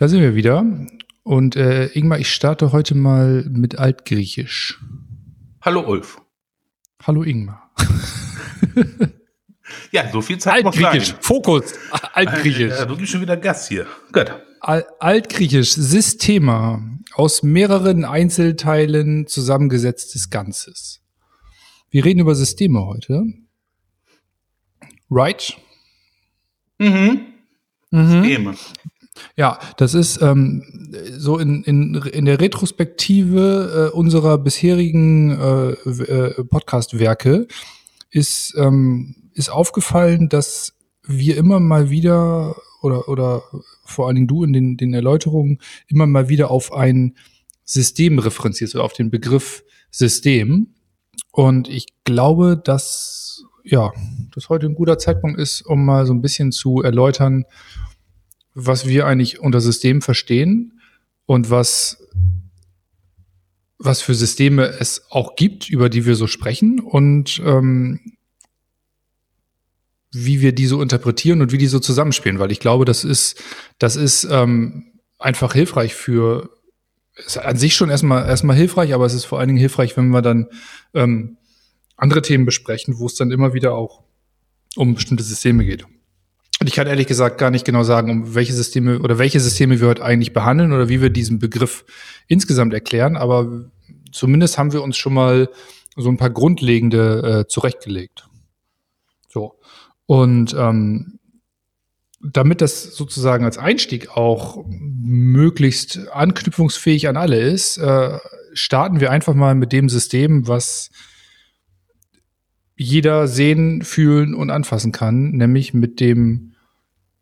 Da sind wir wieder. Und äh, Ingmar, ich starte heute mal mit Altgriechisch. Hallo Ulf. Hallo Ingmar. ja, so viel Zeit Altgriechisch, Fokus. Altgriechisch. Ja, du gibst schon wieder Gas hier. Gut. Al Altgriechisch, Systema, aus mehreren Einzelteilen zusammengesetztes Ganzes. Wir reden über Systeme heute. Right? Mhm. Mhm. Systeme. Ja, das ist ähm, so in, in, in der Retrospektive äh, unserer bisherigen äh, äh, Podcast-Werke ist, ähm, ist aufgefallen, dass wir immer mal wieder oder, oder vor allen Dingen du in den, den Erläuterungen immer mal wieder auf ein System referenzierst oder auf den Begriff System. Und ich glaube, dass ja, das heute ein guter Zeitpunkt ist, um mal so ein bisschen zu erläutern, was wir eigentlich unter System verstehen und was, was für Systeme es auch gibt, über die wir so sprechen und ähm, wie wir die so interpretieren und wie die so zusammenspielen, weil ich glaube, das ist, das ist ähm, einfach hilfreich für, ist an sich schon erstmal, erstmal hilfreich, aber es ist vor allen Dingen hilfreich, wenn wir dann ähm, andere Themen besprechen, wo es dann immer wieder auch um bestimmte Systeme geht. Und ich kann ehrlich gesagt gar nicht genau sagen, um welche Systeme oder welche Systeme wir heute eigentlich behandeln oder wie wir diesen Begriff insgesamt erklären, aber zumindest haben wir uns schon mal so ein paar grundlegende äh, zurechtgelegt. So. Und ähm, damit das sozusagen als Einstieg auch möglichst anknüpfungsfähig an alle ist, äh, starten wir einfach mal mit dem System, was jeder sehen, fühlen und anfassen kann, nämlich mit dem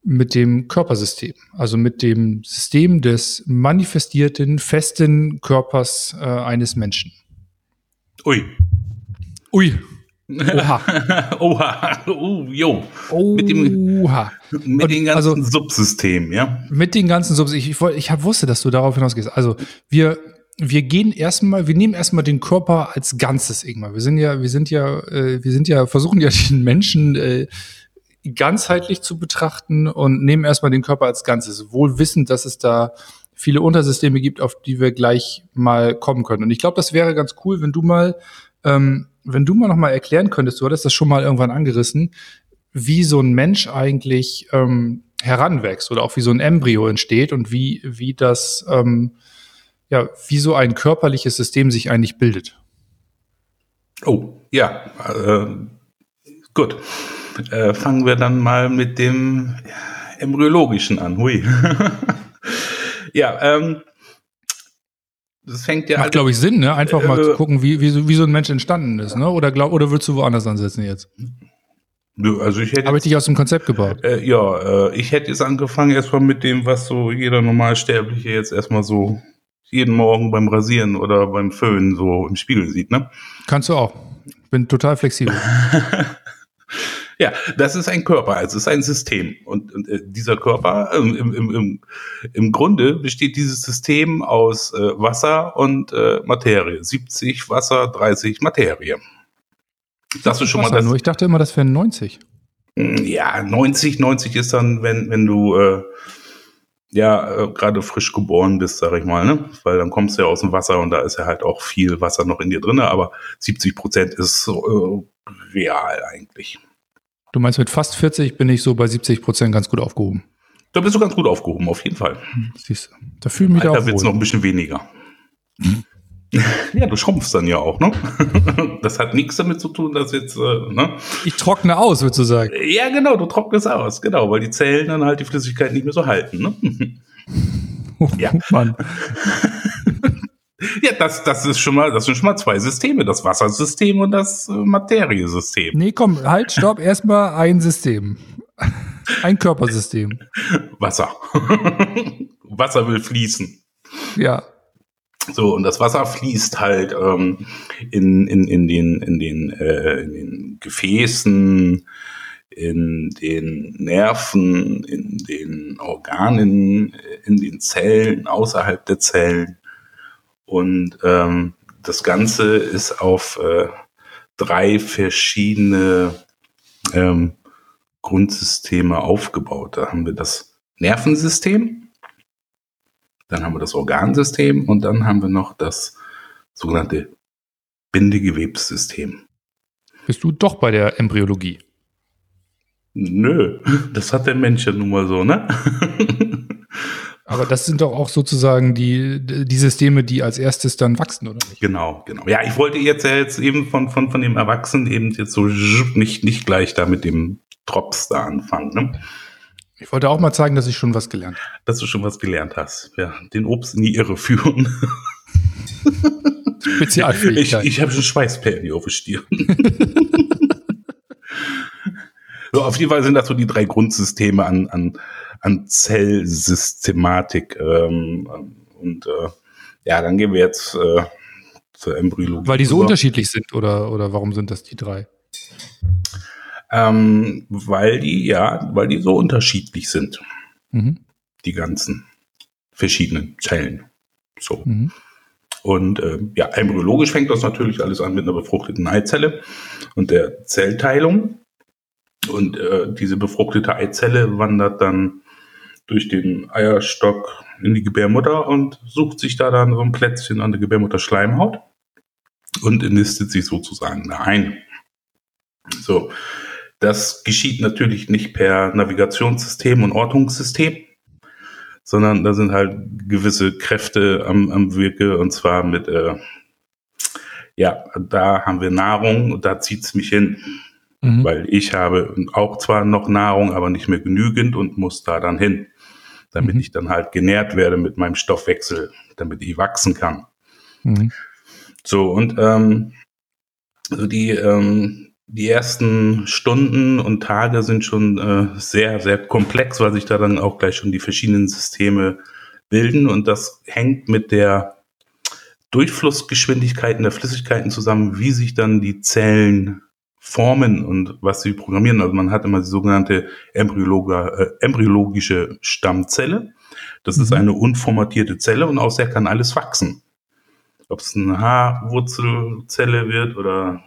mit dem Körpersystem, also mit dem System des manifestierten, festen Körpers äh, eines Menschen. Ui. Ui. Oha. Oha. Uh, jo. Oha. Mit dem, mit den ganzen also- Subsystemen, ja. Mit den ganzen Subs. Ich, ich, ich hab, wusste, dass du darauf hinausgehst. Also wir, wir gehen erstmal, wir nehmen erstmal den Körper als Ganzes irgendwann. Wir sind ja, wir sind ja, äh, wir sind ja, versuchen ja den Menschen äh, ganzheitlich zu betrachten und nehmen erstmal den Körper als Ganzes, wohl wissend, dass es da viele Untersysteme gibt, auf die wir gleich mal kommen können. Und ich glaube, das wäre ganz cool, wenn du mal, ähm, wenn du mal noch mal erklären könntest, du hattest das schon mal irgendwann angerissen, wie so ein Mensch eigentlich ähm, heranwächst oder auch wie so ein Embryo entsteht und wie, wie das, ähm, ja, wie so ein körperliches System sich eigentlich bildet. Oh, ja. Äh, gut. Äh, fangen wir dann mal mit dem embryologischen an. Hui. ja, ähm, das fängt ja Macht, glaube ich, Sinn, ne? Einfach mal Äh, zu gucken, wie, wie, so, wie so ein Mensch entstanden ist, ne? Oder, glaub, oder willst du woanders ansetzen jetzt? Also ich hätte Habe ich dich aus dem Konzept gebaut? Äh, ja, äh, ich hätte jetzt angefangen erstmal mit dem, was so jeder Normalsterbliche jetzt erstmal so jeden Morgen beim Rasieren oder beim Föhnen so im Spiegel sieht, ne? Kannst du auch. Bin total flexibel. Ja, das ist ein Körper, also es ist ein System. Und, und äh, dieser Körper, ähm, im, im, im, im Grunde besteht dieses System aus äh, Wasser und äh, Materie. 70 Wasser, 30 Materie. Das ist schon mal Wasser das. nur. Ich dachte immer, das wären 90. Ja, 90, 90 ist dann, wenn, wenn du äh, ja äh, gerade frisch geboren bist, sag ich mal, ne? Weil dann kommst du ja aus dem Wasser und da ist ja halt auch viel Wasser noch in dir drin, aber 70 Prozent ist äh, real eigentlich. Du meinst, mit fast 40 bin ich so bei 70 Prozent ganz gut aufgehoben. Da bist du ganz gut aufgehoben, auf jeden Fall. Siehst du. Da fühle ich mich Alter auch wird's wohl. noch ein bisschen weniger. ja, du schrumpfst dann ja auch, ne? das hat nichts damit zu tun, dass jetzt, äh, ne? Ich trockne aus, würdest du sagen. Ja, genau, du trocknest aus, genau, weil die Zellen dann halt die Flüssigkeit nicht mehr so halten, ne? Ja. Mann. Ja, das, das ist schon mal, das sind schon mal zwei Systeme, das Wassersystem und das äh, Materiesystem. Nee, komm, halt, stopp. Erstmal ein System. Ein Körpersystem. Wasser. Wasser will fließen. Ja. So, und das Wasser fließt halt ähm, in, in, in, den, in, den, äh, in den Gefäßen, in den Nerven, in den Organen, in den Zellen, außerhalb der Zellen. Und ähm, das Ganze ist auf äh, drei verschiedene ähm, Grundsysteme aufgebaut. Da haben wir das Nervensystem, dann haben wir das Organsystem und dann haben wir noch das sogenannte Bindegewebssystem. Bist du doch bei der Embryologie? Nö, das hat der Mensch ja nun mal so, ne? Aber das sind doch auch sozusagen die, die Systeme, die als erstes dann wachsen, oder nicht? Genau, genau. Ja, ich wollte jetzt ja jetzt eben von, von, von dem Erwachsenen eben jetzt so nicht, nicht gleich da mit dem Drops da anfangen. Ne? Ich wollte auch mal zeigen, dass ich schon was gelernt habe. Dass du schon was gelernt hast. Ja, den Obst in die Irre führen. Spezialfähigkeit. Ich, ich habe schon Schweißperlen auf der Stirn. so, auf jeden Fall sind das so die drei Grundsysteme an, an, an Zellsystematik. Ähm, und äh, ja, dann gehen wir jetzt äh, zur Embryologie. Weil die so über. unterschiedlich sind oder, oder warum sind das die drei? Ähm, weil die, ja, weil die so unterschiedlich sind. Mhm. Die ganzen verschiedenen Zellen. So. Mhm. Und äh, ja, embryologisch fängt das natürlich alles an mit einer befruchteten Eizelle und der Zellteilung. Und äh, diese befruchtete Eizelle wandert dann durch den Eierstock in die Gebärmutter und sucht sich da dann so ein Plätzchen an der Gebärmutter Schleimhaut und nistet sich sozusagen da ein. So, das geschieht natürlich nicht per Navigationssystem und Ortungssystem, sondern da sind halt gewisse Kräfte am, am Wirke und zwar mit, äh, ja, da haben wir Nahrung und da zieht's mich hin. Mhm. Weil ich habe auch zwar noch Nahrung, aber nicht mehr genügend und muss da dann hin, damit mhm. ich dann halt genährt werde mit meinem Stoffwechsel, damit ich wachsen kann. Mhm. So, und ähm, also die ähm, die ersten Stunden und Tage sind schon äh, sehr, sehr komplex, weil sich da dann auch gleich schon die verschiedenen Systeme bilden. Und das hängt mit der Durchflussgeschwindigkeiten der Flüssigkeiten zusammen, wie sich dann die Zellen formen und was sie programmieren. Also man hat immer die sogenannte äh, embryologische Stammzelle. Das mhm. ist eine unformatierte Zelle und aus der kann alles wachsen. Ob es eine Haarwurzelzelle wird oder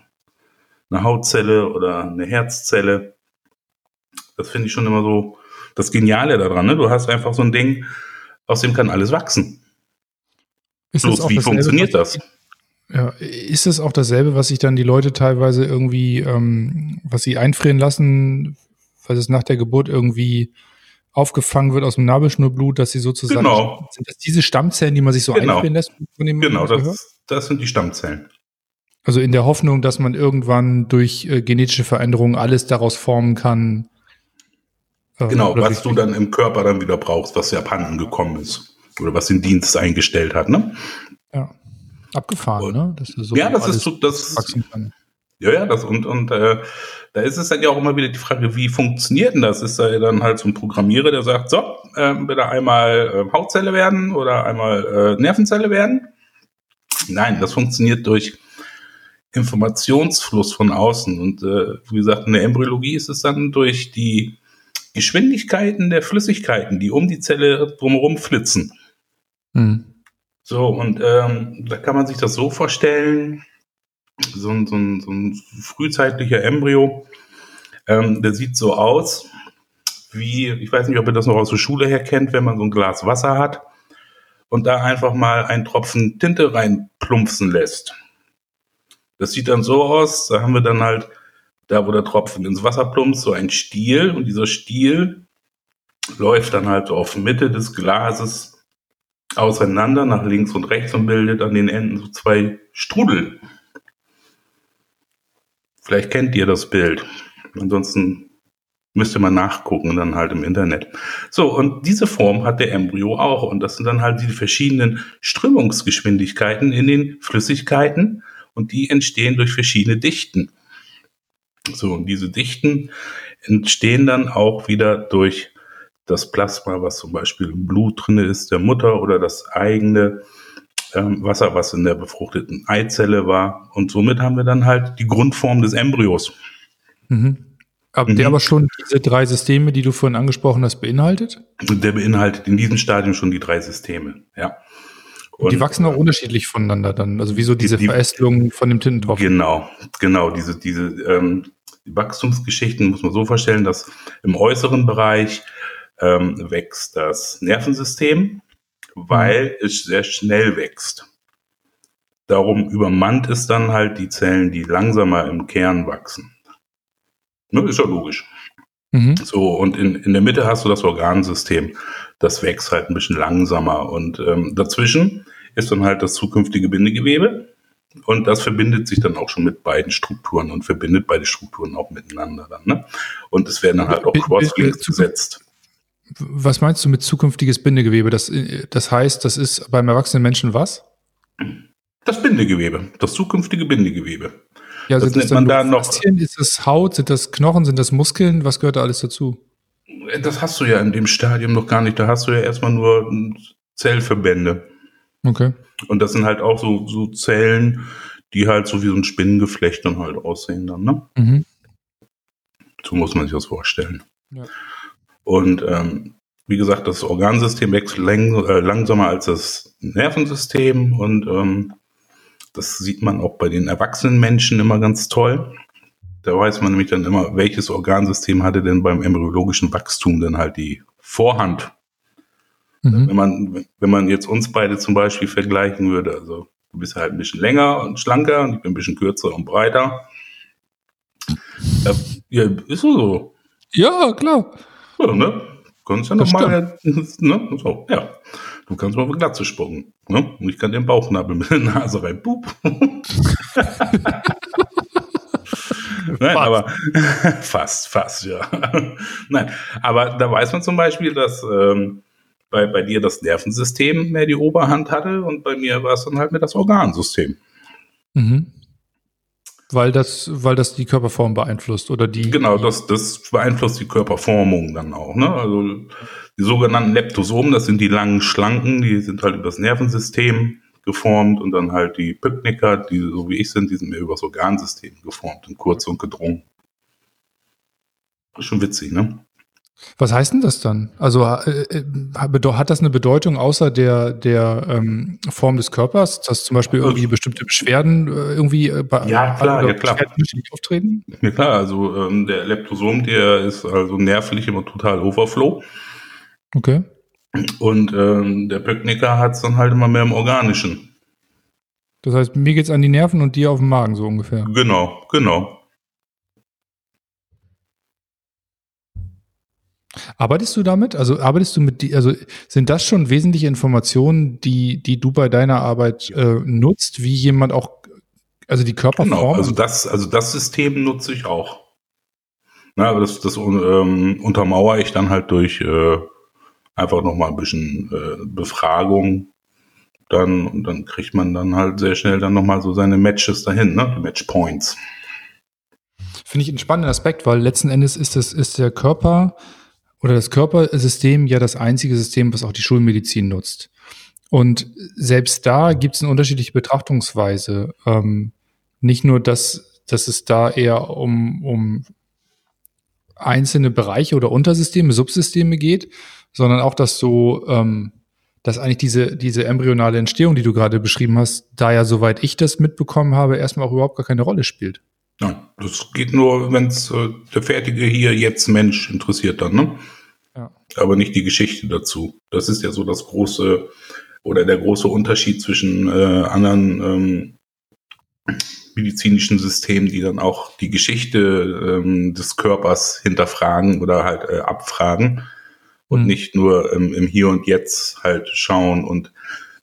eine Hautzelle oder eine Herzzelle. Das finde ich schon immer so das Geniale daran. Ne? Du hast einfach so ein Ding, aus dem kann alles wachsen. Ist Bloß, wie funktioniert das? Ja, ist es auch dasselbe, was sich dann die Leute teilweise irgendwie, ähm, was sie einfrieren lassen, weil es nach der Geburt irgendwie aufgefangen wird aus dem Nabelschnurblut, dass sie sozusagen genau. sind das diese Stammzellen, die man sich so genau. einfrieren lässt? Von dem genau, das, das sind die Stammzellen. Also in der Hoffnung, dass man irgendwann durch äh, genetische Veränderungen alles daraus formen kann. Äh, genau, was du dann im Körper dann wieder brauchst, was Japan gekommen ist. Oder was den Dienst eingestellt hat, ne? Ja. Abgefahren, und, ne? Das so ja, das ist so, das. Ja, ja, das und, und äh, da ist es dann ja auch immer wieder die Frage, wie funktioniert denn das? Ist da dann halt so ein Programmierer, der sagt, so, äh, bitte einmal äh, Hautzelle werden oder einmal äh, Nervenzelle werden? Nein, das funktioniert durch Informationsfluss von außen. Und äh, wie gesagt, in der Embryologie ist es dann durch die Geschwindigkeiten der Flüssigkeiten, die um die Zelle drumherum flitzen. Mhm. So, und ähm, da kann man sich das so vorstellen, so ein, so ein, so ein frühzeitlicher Embryo, ähm, der sieht so aus, wie, ich weiß nicht, ob ihr das noch aus der Schule her kennt, wenn man so ein Glas Wasser hat und da einfach mal einen Tropfen Tinte reinplumpsen lässt. Das sieht dann so aus, da haben wir dann halt, da wo der Tropfen ins Wasser plumpst, so ein Stiel und dieser Stiel läuft dann halt so auf Mitte des Glases auseinander nach links und rechts und bildet an den Enden so zwei Strudel. Vielleicht kennt ihr das Bild. Ansonsten müsste man nachgucken dann halt im Internet. So, und diese Form hat der Embryo auch. Und das sind dann halt die verschiedenen Strömungsgeschwindigkeiten in den Flüssigkeiten und die entstehen durch verschiedene Dichten. So, und diese Dichten entstehen dann auch wieder durch das Plasma, was zum Beispiel im Blut drin ist, der Mutter oder das eigene ähm, Wasser, was in der befruchteten Eizelle war. Und somit haben wir dann halt die Grundform des Embryos. Mhm. Aber mhm. der aber schon diese drei Systeme, die du vorhin angesprochen hast, beinhaltet? Der beinhaltet in diesem Stadium schon die drei Systeme, ja. Und die wachsen auch unterschiedlich voneinander dann. Also wie so diese die, Verästelung von dem Tintentropfen. Genau, genau. Diese, diese ähm, die Wachstumsgeschichten muss man so vorstellen, dass im äußeren Bereich ähm, wächst das Nervensystem, weil es sehr schnell wächst. Darum übermannt es dann halt die Zellen, die langsamer im Kern wachsen. Ne, ist ja logisch. Mhm. So, und in, in der Mitte hast du das Organsystem. Das wächst halt ein bisschen langsamer. Und ähm, dazwischen ist dann halt das zukünftige Bindegewebe. Und das verbindet sich dann auch schon mit beiden Strukturen und verbindet beide Strukturen auch miteinander dann. Ne? Und es werden dann halt auch Crosslinks gesetzt. Was meinst du mit zukünftiges Bindegewebe? Das, das heißt, das ist beim erwachsenen Menschen was? Das Bindegewebe, das zukünftige Bindegewebe. Ja, das sind das man da noch. Ist das Haut, sind das Knochen, sind das Muskeln? Was gehört da alles dazu? Das hast du ja in dem Stadium noch gar nicht. Da hast du ja erstmal nur Zellverbände. Okay. Und das sind halt auch so, so Zellen, die halt so wie so ein Spinnengeflecht dann halt aussehen dann, ne? Mhm. So muss man sich das vorstellen. Ja. Und ähm, wie gesagt, das Organsystem wächst lang, äh, langsamer als das Nervensystem und ähm, das sieht man auch bei den erwachsenen Menschen immer ganz toll. Da weiß man nämlich dann immer, welches Organsystem hatte denn beim embryologischen Wachstum dann halt die Vorhand. Mhm. Wenn man, wenn man jetzt uns beide zum Beispiel vergleichen würde, also du bist halt ein bisschen länger und schlanker und ich bin ein bisschen kürzer und breiter. Ja, ja ist so. Ja, klar. Ja, ne? Kannst ja nochmal, ne? So, ja. Du kannst mal auf die Glatze spucken. Ne? Und ich kann den Bauchnabel mit der Nase rein. Pup. Nein, fast. aber fast, fast, ja. Nein, aber da weiß man zum Beispiel, dass ähm, bei, bei dir das Nervensystem mehr die Oberhand hatte und bei mir war es dann halt mehr das Organsystem. Mhm. Weil das, weil das die Körperform beeinflusst oder die. Genau, das, das beeinflusst die Körperformung dann auch. Ne? Also die sogenannten Leptosomen, das sind die langen Schlanken, die sind halt über das Nervensystem geformt und dann halt die Pykniker, die so wie ich sind, die sind mehr über das Organsystem geformt und kurz und gedrungen. Ist schon witzig, ne? Was heißt denn das dann? Also äh, äh hat das eine Bedeutung außer der, der ähm, Form des Körpers, dass zum Beispiel irgendwie bestimmte Beschwerden äh, irgendwie äh, bei ja, klar, ja, klar. auftreten? Ja klar, also ähm, der Leptosom, der ist also nervlich immer total Overflow. Okay. Und ähm, der Pöcknicker hat es dann halt immer mehr im Organischen. Das heißt, mir geht's an die Nerven und dir auf den Magen so ungefähr. Genau, genau. Arbeitest du damit? Also arbeitest du mit die, also sind das schon wesentliche Informationen, die, die du bei deiner Arbeit äh, nutzt, wie jemand auch, also die Körperform? Genau, also das, also das System nutze ich auch. Na, aber das, das ähm, untermauere ich dann halt durch äh, einfach nochmal ein bisschen äh, Befragung. Dann, und dann kriegt man dann halt sehr schnell dann nochmal so seine Matches dahin, ne? Matchpoints. Finde ich einen spannenden Aspekt, weil letzten Endes ist das, ist der Körper oder das Körpersystem ja das einzige System, was auch die Schulmedizin nutzt. Und selbst da gibt es eine unterschiedliche Betrachtungsweise. Ähm, nicht nur, dass, dass es da eher um, um einzelne Bereiche oder Untersysteme, Subsysteme geht, sondern auch, dass so, ähm, dass eigentlich diese, diese embryonale Entstehung, die du gerade beschrieben hast, da ja, soweit ich das mitbekommen habe, erstmal auch überhaupt gar keine Rolle spielt. Nein, das geht nur, wenn es äh, der fertige hier jetzt Mensch interessiert dann, ne? Ja. Aber nicht die Geschichte dazu. Das ist ja so das große oder der große Unterschied zwischen äh, anderen ähm, medizinischen Systemen, die dann auch die Geschichte ähm, des Körpers hinterfragen oder halt äh, abfragen und mhm. nicht nur ähm, im Hier und Jetzt halt schauen und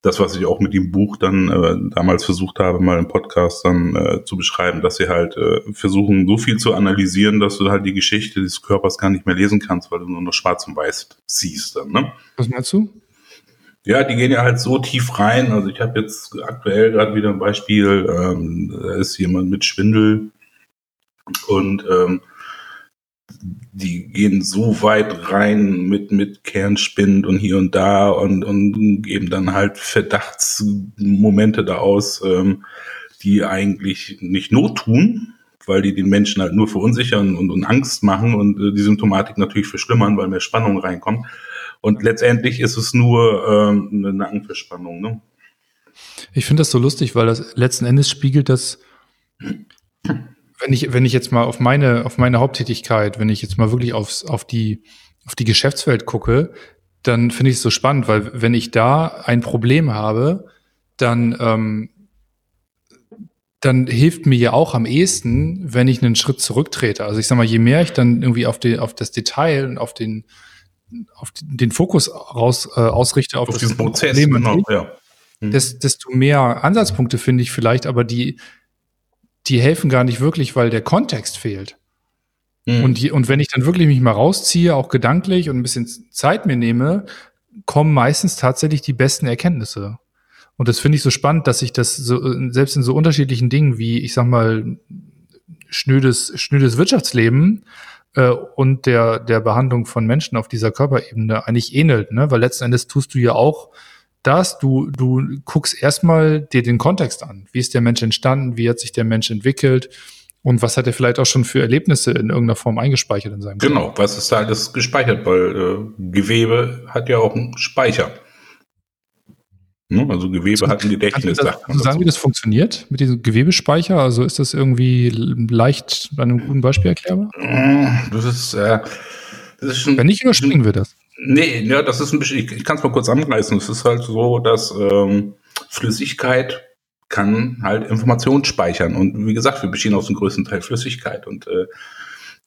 das, was ich auch mit dem Buch dann äh, damals versucht habe, mal im Podcast dann äh, zu beschreiben, dass sie halt äh, versuchen, so viel zu analysieren, dass du halt die Geschichte des Körpers gar nicht mehr lesen kannst, weil du nur noch schwarz und weiß siehst dann, ne? Was meinst du? Ja, die gehen ja halt so tief rein. Also ich habe jetzt aktuell gerade wieder ein Beispiel, ähm, da ist jemand mit Schwindel und ähm, die gehen so weit rein mit, mit Kernspind und hier und da und, und geben dann halt Verdachtsmomente da aus, ähm, die eigentlich nicht Not tun, weil die den Menschen halt nur verunsichern und, und Angst machen und äh, die Symptomatik natürlich verschlimmern, weil mehr Spannung reinkommt. Und letztendlich ist es nur ähm, eine Nackenverspannung. Ne? Ich finde das so lustig, weil das letzten Endes spiegelt das wenn ich, wenn ich jetzt mal auf meine, auf meine Haupttätigkeit, wenn ich jetzt mal wirklich aufs, auf die, auf die Geschäftswelt gucke, dann finde ich es so spannend, weil wenn ich da ein Problem habe, dann, ähm, dann hilft mir ja auch am ehesten, wenn ich einen Schritt zurücktrete. Also ich sag mal, je mehr ich dann irgendwie auf, die, auf das Detail und auf den, auf den Fokus raus, äh, ausrichte, auf, auf das Prozess, Problem, genau, ja. hm. desto mehr Ansatzpunkte finde ich vielleicht, aber die, die helfen gar nicht wirklich, weil der Kontext fehlt. Mhm. Und, die, und wenn ich dann wirklich mich mal rausziehe, auch gedanklich und ein bisschen Zeit mir nehme, kommen meistens tatsächlich die besten Erkenntnisse. Und das finde ich so spannend, dass ich das so, selbst in so unterschiedlichen Dingen wie, ich sag mal, schnödes, schnödes Wirtschaftsleben äh, und der, der Behandlung von Menschen auf dieser Körperebene eigentlich ähnelt, ne? Weil letzten Endes tust du ja auch das, du, du guckst erstmal dir den Kontext an. Wie ist der Mensch entstanden? Wie hat sich der Mensch entwickelt? Und was hat er vielleicht auch schon für Erlebnisse in irgendeiner Form eingespeichert in seinem Genau, Körper? was ist da alles gespeichert? Weil äh, Gewebe hat ja auch einen Speicher. Ne? Also Gewebe so, hat ein Gedächtnis. Kannst du sagen, wie das funktioniert mit diesem Gewebespeicher? Also ist das irgendwie leicht an einem guten Beispiel erklärbar? Das ist, äh, das ist schon, Wenn nicht, überspringen wir das. Nee, ja, das ist ein bisschen, ich, ich kann es mal kurz anreißen. Es ist halt so, dass ähm, Flüssigkeit kann halt Informationen speichern. Und wie gesagt, wir bestehen aus dem größten Teil Flüssigkeit. Und äh,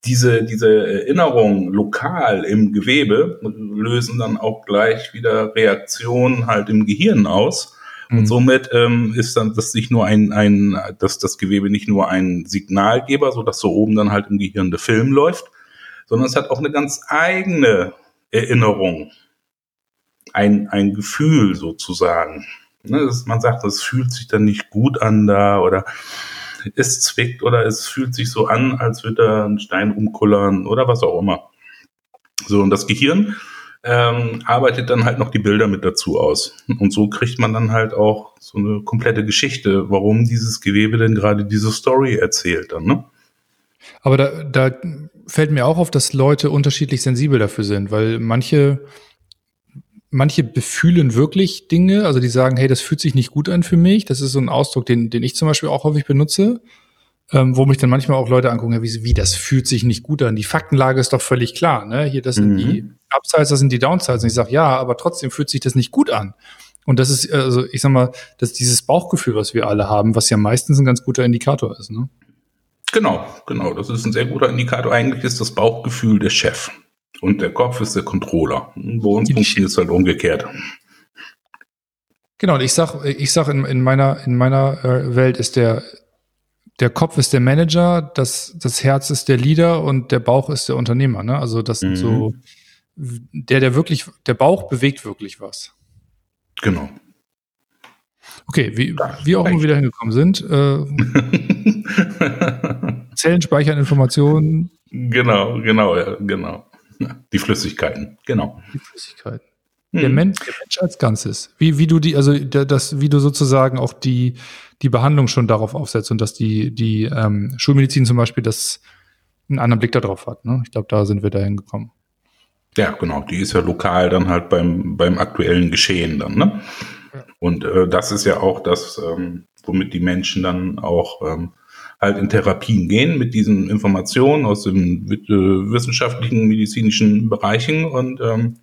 diese, diese Erinnerungen lokal im Gewebe lösen dann auch gleich wieder Reaktionen halt im Gehirn aus. Und mhm. somit ähm, ist dann das nicht nur ein, ein, dass das Gewebe nicht nur ein Signalgeber, so dass so oben dann halt im Gehirn der Film läuft, sondern es hat auch eine ganz eigene Erinnerung, ein, ein Gefühl sozusagen. Ne, dass man sagt, es fühlt sich dann nicht gut an da oder es zwickt oder es fühlt sich so an, als würde da ein Stein umkullern oder was auch immer. So, und das Gehirn ähm, arbeitet dann halt noch die Bilder mit dazu aus. Und so kriegt man dann halt auch so eine komplette Geschichte, warum dieses Gewebe denn gerade diese Story erzählt dann, ne? Aber da, da fällt mir auch auf, dass Leute unterschiedlich sensibel dafür sind, weil manche, manche befühlen wirklich Dinge, also die sagen, hey, das fühlt sich nicht gut an für mich. Das ist so ein Ausdruck, den, den ich zum Beispiel auch häufig benutze, ähm, wo mich dann manchmal auch Leute angucken, wie, wie das fühlt sich nicht gut an. Die Faktenlage ist doch völlig klar. Ne? Hier, das sind mhm. die Upsides, das sind die Downsides. Und ich sage, ja, aber trotzdem fühlt sich das nicht gut an. Und das ist, also ich sag mal, das ist dieses Bauchgefühl, was wir alle haben, was ja meistens ein ganz guter Indikator ist. Ne? Genau, genau. Das ist ein sehr guter Indikator. Eigentlich ist das Bauchgefühl der Chef und der Kopf ist der Controller. Bei uns funktioniert es halt umgekehrt. Genau, und ich sag, ich sag in, in meiner, in meiner äh, Welt ist der, der Kopf ist der Manager, das, das Herz ist der Leader und der Bauch ist der Unternehmer. Ne? Also das sind mhm. so, der, der wirklich, der Bauch bewegt wirklich was. Genau. Okay, wie, wie auch immer wir da hingekommen sind. Äh, Zellen speichern Informationen. Genau, genau, ja, genau. Die Flüssigkeiten, genau. Die Flüssigkeiten. Der, hm. Mensch, der Mensch als Ganzes. Wie, wie du die, also das, wie du sozusagen auch die, die Behandlung schon darauf aufsetzt und dass die, die ähm, Schulmedizin zum Beispiel das einen anderen Blick darauf hat. Ne? Ich glaube, da sind wir dahin gekommen. Ja, genau. Die ist ja lokal dann halt beim, beim aktuellen Geschehen dann, ne? Und äh, das ist ja auch das, ähm, womit die Menschen dann auch ähm, halt in Therapien gehen mit diesen Informationen aus den äh, wissenschaftlichen, medizinischen Bereichen und ähm,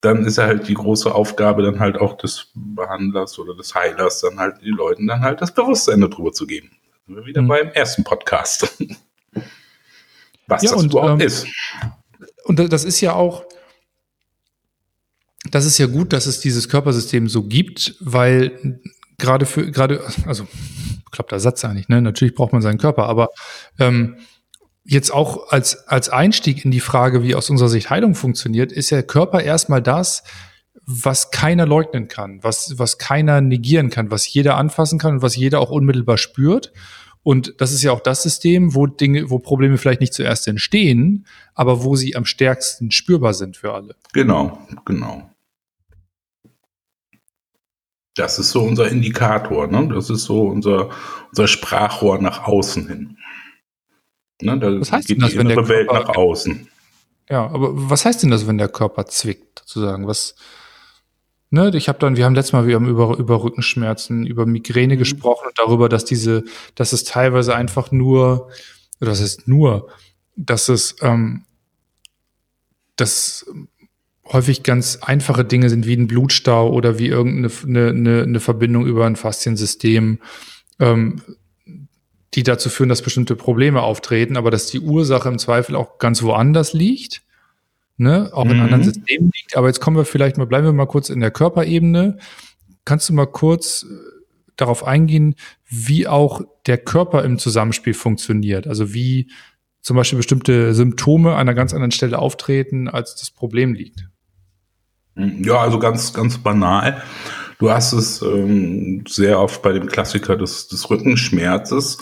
dann ist ja halt die große Aufgabe dann halt auch des Behandlers oder des Heilers dann halt den Leuten dann halt das Bewusstsein darüber zu geben. Sind wir wieder mhm. beim ersten Podcast. Was ja, das und, überhaupt ähm, ist. Und das ist ja auch, das ist ja gut, dass es dieses Körpersystem so gibt, weil gerade für, gerade, also klappter Satz eigentlich, ne? Natürlich braucht man seinen Körper, aber ähm, jetzt auch als, als Einstieg in die Frage, wie aus unserer Sicht Heilung funktioniert, ist der Körper erstmal das, was keiner leugnen kann, was, was keiner negieren kann, was jeder anfassen kann und was jeder auch unmittelbar spürt. Und das ist ja auch das System, wo Dinge, wo Probleme vielleicht nicht zuerst entstehen, aber wo sie am stärksten spürbar sind für alle. Genau, genau. Das ist so unser Indikator, ne? Das ist so unser, unser Sprachrohr nach außen hin. Ne? Da was heißt geht denn das, die wenn der Welt Körper, nach außen. Ja, aber was heißt denn das, wenn der Körper zwickt, sozusagen? Was, ne, ich habe dann, wir haben letztes Mal, wir haben über, über Rückenschmerzen, über Migräne mhm. gesprochen und darüber, dass diese, dass es teilweise einfach nur, oder das ist nur, dass es ähm, das häufig ganz einfache Dinge sind wie ein Blutstau oder wie irgendeine eine, eine Verbindung über ein Fasziensystem, ähm, die dazu führen, dass bestimmte Probleme auftreten, aber dass die Ursache im Zweifel auch ganz woanders liegt, ne, auch in mhm. anderen Systemen liegt. Aber jetzt kommen wir vielleicht mal, bleiben wir mal kurz in der Körperebene. Kannst du mal kurz äh, darauf eingehen, wie auch der Körper im Zusammenspiel funktioniert? Also wie zum Beispiel bestimmte Symptome an einer ganz anderen Stelle auftreten, als das Problem liegt? Ja, also ganz, ganz banal. Du hast es ähm, sehr oft bei dem Klassiker des, des Rückenschmerzes.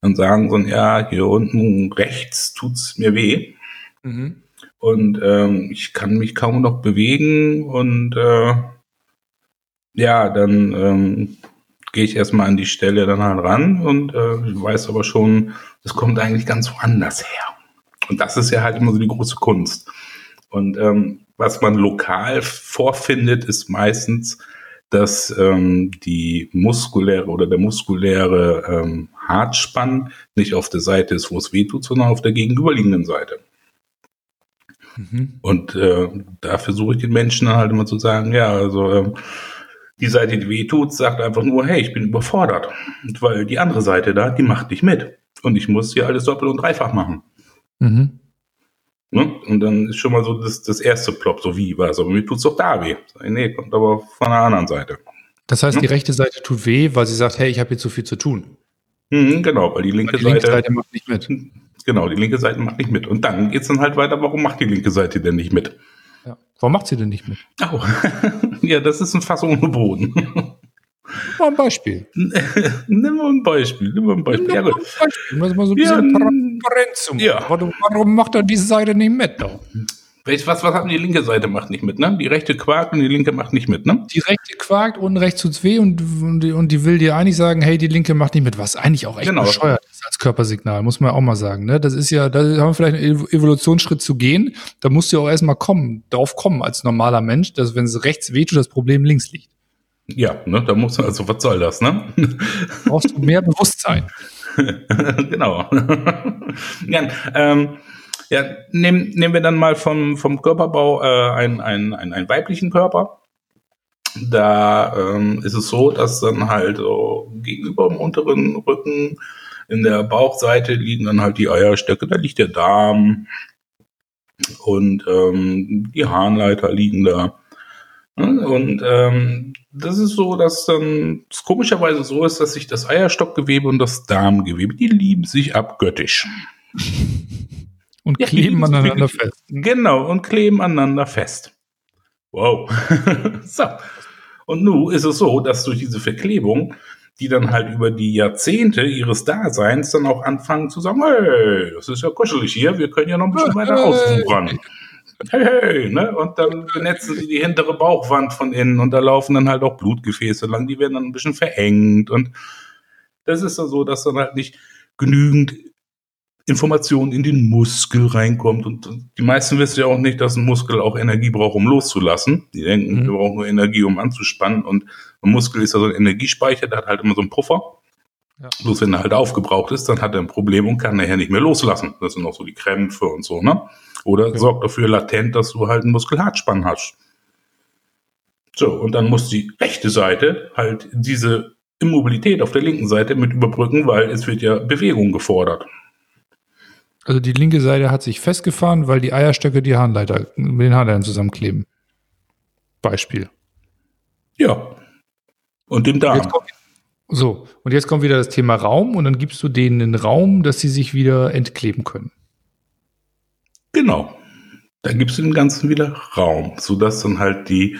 Dann sagen so, ja, hier unten rechts tut's mir weh. Mhm. Und ähm, ich kann mich kaum noch bewegen und äh, ja, dann ähm, gehe ich erstmal an die Stelle dann halt ran und äh, ich weiß aber schon, das kommt eigentlich ganz woanders her. Und das ist ja halt immer so die große Kunst. Und ähm, was man lokal vorfindet, ist meistens, dass ähm, die muskuläre oder der muskuläre ähm, Hartspann nicht auf der Seite ist, wo es weh tut, sondern auf der gegenüberliegenden Seite. Mhm. Und äh, da versuche ich den Menschen dann halt immer zu sagen, ja, also ähm, die Seite, die weh tut, sagt einfach nur, hey, ich bin überfordert. Weil die andere Seite da, die macht nicht mit. Und ich muss hier alles doppelt und dreifach machen. Mhm. Ne? Und dann ist schon mal so das, das erste Plop, so wie was, aber mir tut's doch da weh. Nee, kommt aber von der anderen Seite. Das heißt, ne? die rechte Seite tut weh, weil sie sagt, hey, ich habe hier zu viel zu tun. Mhm, genau, weil die linke, die linke Seite, Seite macht nicht mit. Genau, die linke Seite macht nicht mit. Und dann geht's dann halt weiter, warum macht die linke Seite denn nicht mit? Ja. Warum macht sie denn nicht mit? Oh. ja, das ist ein Fass ohne Boden. Mal ein Beispiel. Nimm mal ein Beispiel. Nimm mal ein Beispiel. Nimm mal ein Beispiel. Mal so ein bisschen ja, Transparenz ja. Warum, warum macht er diese Seite nicht mit? Doch? Was, was hat die linke Seite macht nicht mit, ne? Die rechte quakt und die linke macht nicht mit, ne? Die rechte quakt und rechts tut's weh und, und, die, und die will dir eigentlich sagen, hey, die linke macht nicht mit, was eigentlich auch echt genau. bescheuert ist als Körpersignal, muss man auch mal sagen, ne? Das ist ja, da haben wir vielleicht einen Evolutionsschritt zu gehen, da musst du ja auch erstmal kommen, drauf kommen als normaler Mensch, dass wenn es rechts wehtut, das Problem links liegt. Ja, ne, da muss man, also was soll das, ne? Brauchst du mehr Bewusstsein. genau. ja, ähm, ja, nehmen, nehmen wir dann mal vom, vom Körperbau äh, einen, einen, einen, einen weiblichen Körper. Da ähm, ist es so, dass dann halt so gegenüber dem unteren Rücken in der Bauchseite liegen dann halt die Eierstöcke, da liegt der Darm und ähm, die Harnleiter liegen da. Und ähm, das ist so, dass dann es komischerweise so ist, dass sich das Eierstockgewebe und das Darmgewebe, die lieben sich abgöttisch. Und ja, kleben aneinander fest. Genau, und kleben aneinander fest. Wow. so. Und nun ist es so, dass durch diese Verklebung, die dann halt über die Jahrzehnte ihres Daseins dann auch anfangen zu sagen, hey, das ist ja kuschelig hier, wir können ja noch ein bisschen weiter auswuchern. Hey, hey, ne? Und dann benetzen sie die hintere Bauchwand von innen und da laufen dann halt auch Blutgefäße lang, die werden dann ein bisschen verengt und das ist dann so, dass dann halt nicht genügend Information in den Muskel reinkommt. Und die meisten wissen ja auch nicht, dass ein Muskel auch Energie braucht, um loszulassen. Die denken, mhm. wir brauchen nur Energie, um anzuspannen. Und ein Muskel ist ja so ein Energiespeicher, der hat halt immer so einen Puffer. Ja. Bloß wenn er halt aufgebraucht ist, dann hat er ein Problem und kann nachher nicht mehr loslassen. Das sind auch so die Krämpfe und so, ne? Oder ja. sorgt dafür latent, dass du halt einen Muskelhartspann hast. So, und dann muss die rechte Seite halt diese Immobilität auf der linken Seite mit überbrücken, weil es wird ja Bewegung gefordert. Also die linke Seite hat sich festgefahren, weil die Eierstöcke die Harnleiter mit den Harnleitern zusammenkleben. Beispiel. Ja. Und dem Darm. Kommt, so, und jetzt kommt wieder das Thema Raum und dann gibst du denen einen Raum, dass sie sich wieder entkleben können. Genau. Da gibst du dem Ganzen wieder Raum, sodass dann halt die,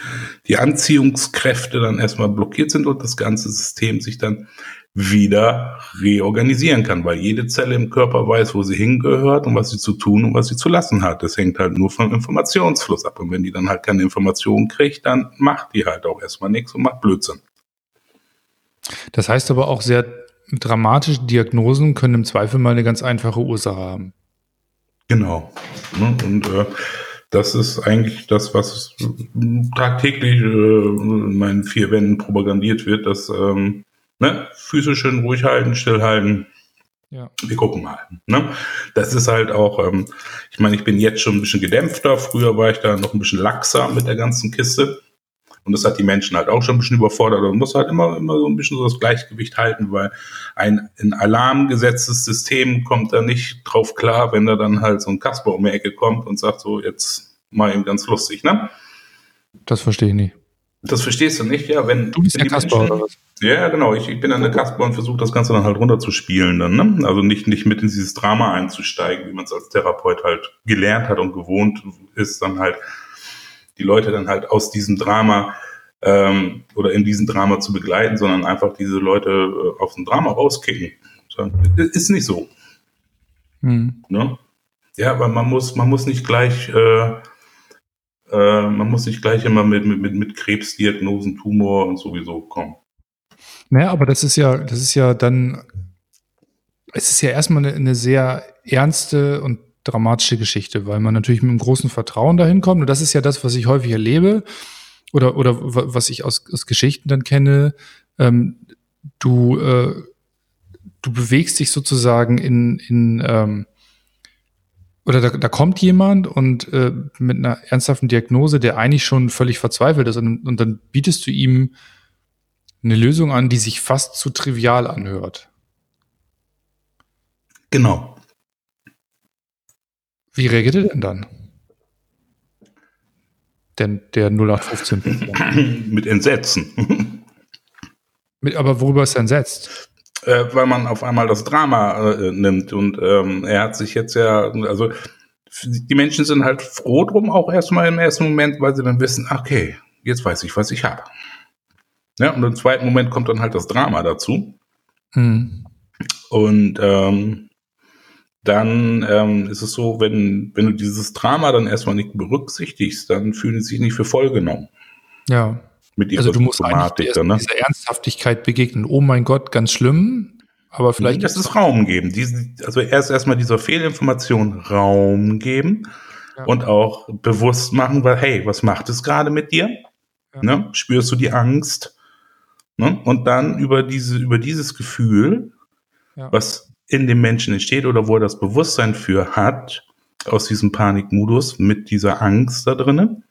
die Anziehungskräfte dann erstmal blockiert sind und das ganze System sich dann wieder reorganisieren kann, weil jede Zelle im Körper weiß, wo sie hingehört und was sie zu tun und was sie zu lassen hat. Das hängt halt nur vom Informationsfluss ab. Und wenn die dann halt keine Informationen kriegt, dann macht die halt auch erstmal nichts und macht Blödsinn. Das heißt aber auch sehr dramatische Diagnosen können im Zweifel mal eine ganz einfache Ursache haben. Genau. Ne, und äh, das ist eigentlich das, was tagtäglich äh, in meinen vier Wänden propagandiert wird, dass ähm, Ne? Füße schön ruhig halten, stillhalten. Ja. Wir gucken mal. Ne? Das ist halt auch, ähm, ich meine, ich bin jetzt schon ein bisschen gedämpfter. Früher war ich da noch ein bisschen laxer mit der ganzen Kiste. Und das hat die Menschen halt auch schon ein bisschen überfordert. Und muss halt immer, immer so ein bisschen so das Gleichgewicht halten, weil ein in Alarm gesetztes System kommt da nicht drauf klar, wenn da dann halt so ein Kasper um die Ecke kommt und sagt so, jetzt mal eben ganz lustig, ne? Das verstehe ich nicht. Das verstehst du nicht, ja, wenn. Du bist der Kasper oder was? Ja, genau. Ich, ich bin dann der Kasper und versuche das Ganze dann halt runterzuspielen dann, ne? Also nicht, nicht mit in dieses Drama einzusteigen, wie man es als Therapeut halt gelernt hat und gewohnt ist, dann halt die Leute dann halt aus diesem Drama ähm, oder in diesem Drama zu begleiten, sondern einfach diese Leute äh, aus dem Drama rauskicken. Ist nicht so. Mhm. Ne? Ja, aber man muss, man muss nicht gleich, äh, äh, man muss nicht gleich immer mit, mit, mit Krebsdiagnosen, Tumor und sowieso kommen. Naja, aber das ist ja, das ist ja dann, es ist ja erstmal eine, eine sehr ernste und dramatische Geschichte, weil man natürlich mit einem großen Vertrauen dahin kommt. Und das ist ja das, was ich häufig erlebe oder, oder was ich aus, aus Geschichten dann kenne. Ähm, du, äh, du bewegst dich sozusagen in, in ähm, oder da, da kommt jemand und äh, mit einer ernsthaften Diagnose, der eigentlich schon völlig verzweifelt ist und, und dann bietest du ihm eine Lösung an, die sich fast zu trivial anhört. Genau. Wie reagiert er denn dann? Denn der 0815. Mit Entsetzen. Mit, aber worüber ist er entsetzt? Äh, weil man auf einmal das Drama äh, nimmt und ähm, er hat sich jetzt ja, also die Menschen sind halt froh drum auch erstmal im ersten Moment, weil sie dann wissen, okay, jetzt weiß ich, was ich habe. Ja, und im zweiten Moment kommt dann halt das Drama dazu. Hm. Und ähm, dann ähm, ist es so, wenn, wenn du dieses Drama dann erstmal nicht berücksichtigst, dann fühlen sie sich nicht für voll genommen. Ja. Mit ihrer also du musst eigentlich dann, ne? dieser Ernsthaftigkeit begegnen. Oh mein Gott, ganz schlimm. Aber vielleicht. Das ist Raum geben. Diese, also erst erstmal dieser Fehlinformation Raum geben ja. und auch bewusst machen, weil, hey, was macht es gerade mit dir? Ja. Ne? Spürst du die Angst? Ne? Und dann über diese, über dieses Gefühl, ja. was in dem Menschen entsteht oder wo er das Bewusstsein für hat, aus diesem Panikmodus mit dieser Angst da drinnen,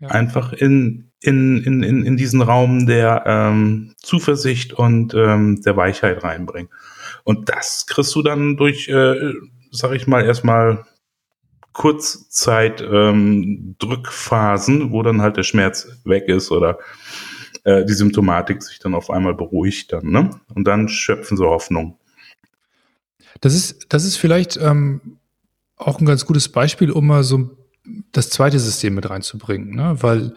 ja. einfach in, in, in, in, in diesen Raum der ähm, Zuversicht und ähm, der Weichheit reinbringen. Und das kriegst du dann durch, äh, sag ich mal, erstmal Kurzzeit ähm, wo dann halt der Schmerz weg ist oder äh, die Symptomatik sich dann auf einmal beruhigt dann, ne? Und dann schöpfen sie Hoffnung. Das ist, das ist vielleicht ähm, auch ein ganz gutes Beispiel, um mal so das zweite System mit reinzubringen, ne? weil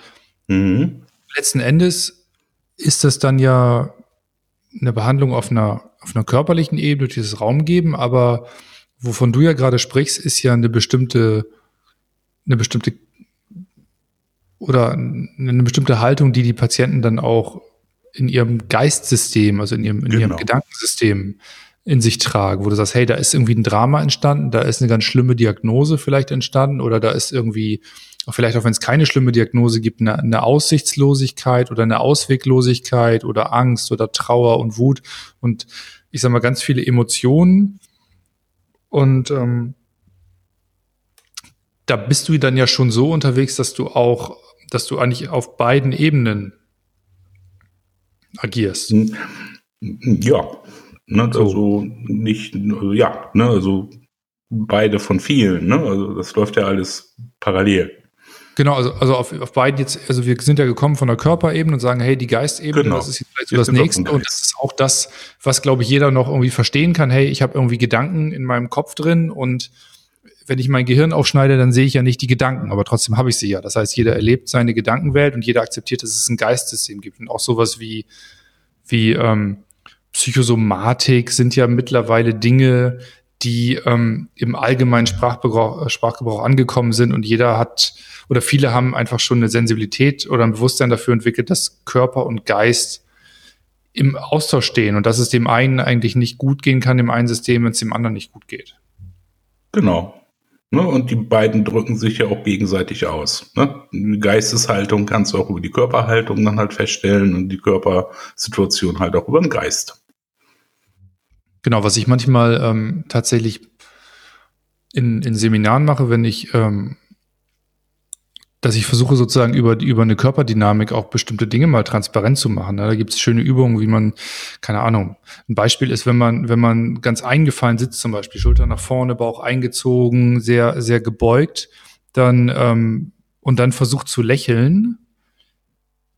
mhm. letzten Endes ist das dann ja eine Behandlung auf einer, auf einer körperlichen Ebene, dieses Raum geben, aber wovon du ja gerade sprichst, ist ja eine bestimmte, eine bestimmte oder eine bestimmte Haltung, die die Patienten dann auch in ihrem Geistsystem, also in ihrem, in genau. ihrem Gedankensystem in sich tragen, wo du sagst, hey, da ist irgendwie ein Drama entstanden, da ist eine ganz schlimme Diagnose vielleicht entstanden oder da ist irgendwie, vielleicht auch wenn es keine schlimme Diagnose gibt, eine, eine Aussichtslosigkeit oder eine Ausweglosigkeit oder Angst oder Trauer und Wut und ich sag mal ganz viele Emotionen und ähm, da bist du dann ja schon so unterwegs, dass du auch, dass du eigentlich auf beiden Ebenen agierst. Ja, Ne? So. Also nicht, ja, ne? also beide von vielen. Ne? Also das läuft ja alles parallel. Genau, also, also auf, auf beiden jetzt, also wir sind ja gekommen von der Körperebene und sagen, hey, die Geistebene, genau. das ist jetzt vielleicht so jetzt das Nächste und das ist auch das, was, glaube ich, jeder noch irgendwie verstehen kann. Hey, ich habe irgendwie Gedanken in meinem Kopf drin und wenn ich mein Gehirn aufschneide, dann sehe ich ja nicht die Gedanken, aber trotzdem habe ich sie ja. Das heißt, jeder erlebt seine Gedankenwelt und jeder akzeptiert, dass es ein Geistsystem gibt und auch sowas wie, wie ähm, Psychosomatik sind ja mittlerweile Dinge, die ähm, im allgemeinen Sprachgebrauch, Sprachgebrauch angekommen sind und jeder hat oder viele haben einfach schon eine Sensibilität oder ein Bewusstsein dafür entwickelt, dass Körper und Geist im Austausch stehen und dass es dem einen eigentlich nicht gut gehen kann, dem einen System, wenn es dem anderen nicht gut geht. Genau. Ne, und die beiden drücken sich ja auch gegenseitig aus. Ne? Die Geisteshaltung kannst du auch über die Körperhaltung dann halt feststellen und die Körpersituation halt auch über den Geist. Genau, was ich manchmal ähm, tatsächlich in, in Seminaren mache, wenn ich, ähm, dass ich versuche sozusagen über, über eine Körperdynamik auch bestimmte Dinge mal transparent zu machen. Da gibt es schöne Übungen, wie man, keine Ahnung, ein Beispiel ist, wenn man, wenn man ganz eingefallen sitzt, zum Beispiel Schulter nach vorne, Bauch eingezogen, sehr, sehr gebeugt, dann ähm, und dann versucht zu lächeln,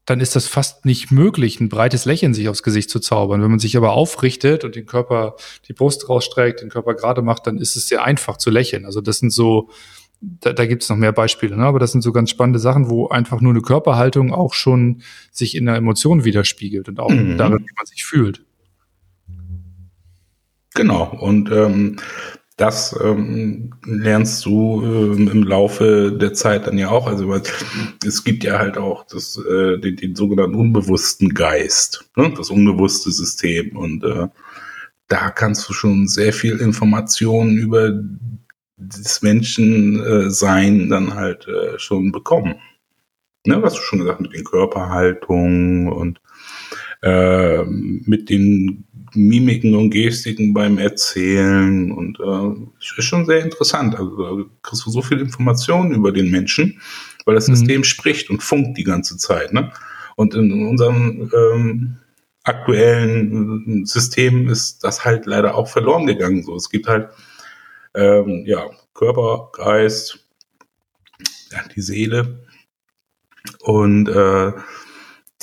dann ist das fast nicht möglich, ein breites Lächeln sich aufs Gesicht zu zaubern. Wenn man sich aber aufrichtet und den Körper, die Brust rausstreckt, den Körper gerade macht, dann ist es sehr einfach zu lächeln. Also das sind so, da, da gibt es noch mehr Beispiele, ne? aber das sind so ganz spannende Sachen, wo einfach nur eine Körperhaltung auch schon sich in der Emotion widerspiegelt und auch mhm. darin, wie man sich fühlt. Genau. Und ähm, das ähm, lernst du ähm, im Laufe der Zeit dann ja auch. Also es gibt ja halt auch das, äh, den, den sogenannten unbewussten Geist, ne? das unbewusste System. Und äh, da kannst du schon sehr viel Informationen über das Menschensein dann halt äh, schon bekommen. Ne, was du schon gesagt mit den Körperhaltungen und äh, mit den Mimiken und Gestiken beim Erzählen und äh, ist schon sehr interessant. Also da kriegst du so viel Informationen über den Menschen, weil das mhm. System spricht und funkt die ganze Zeit. Ne? Und in unserem ähm, aktuellen System ist das halt leider auch verloren gegangen. So, es gibt halt ähm, ja Körper, Geist, ja, die Seele und äh,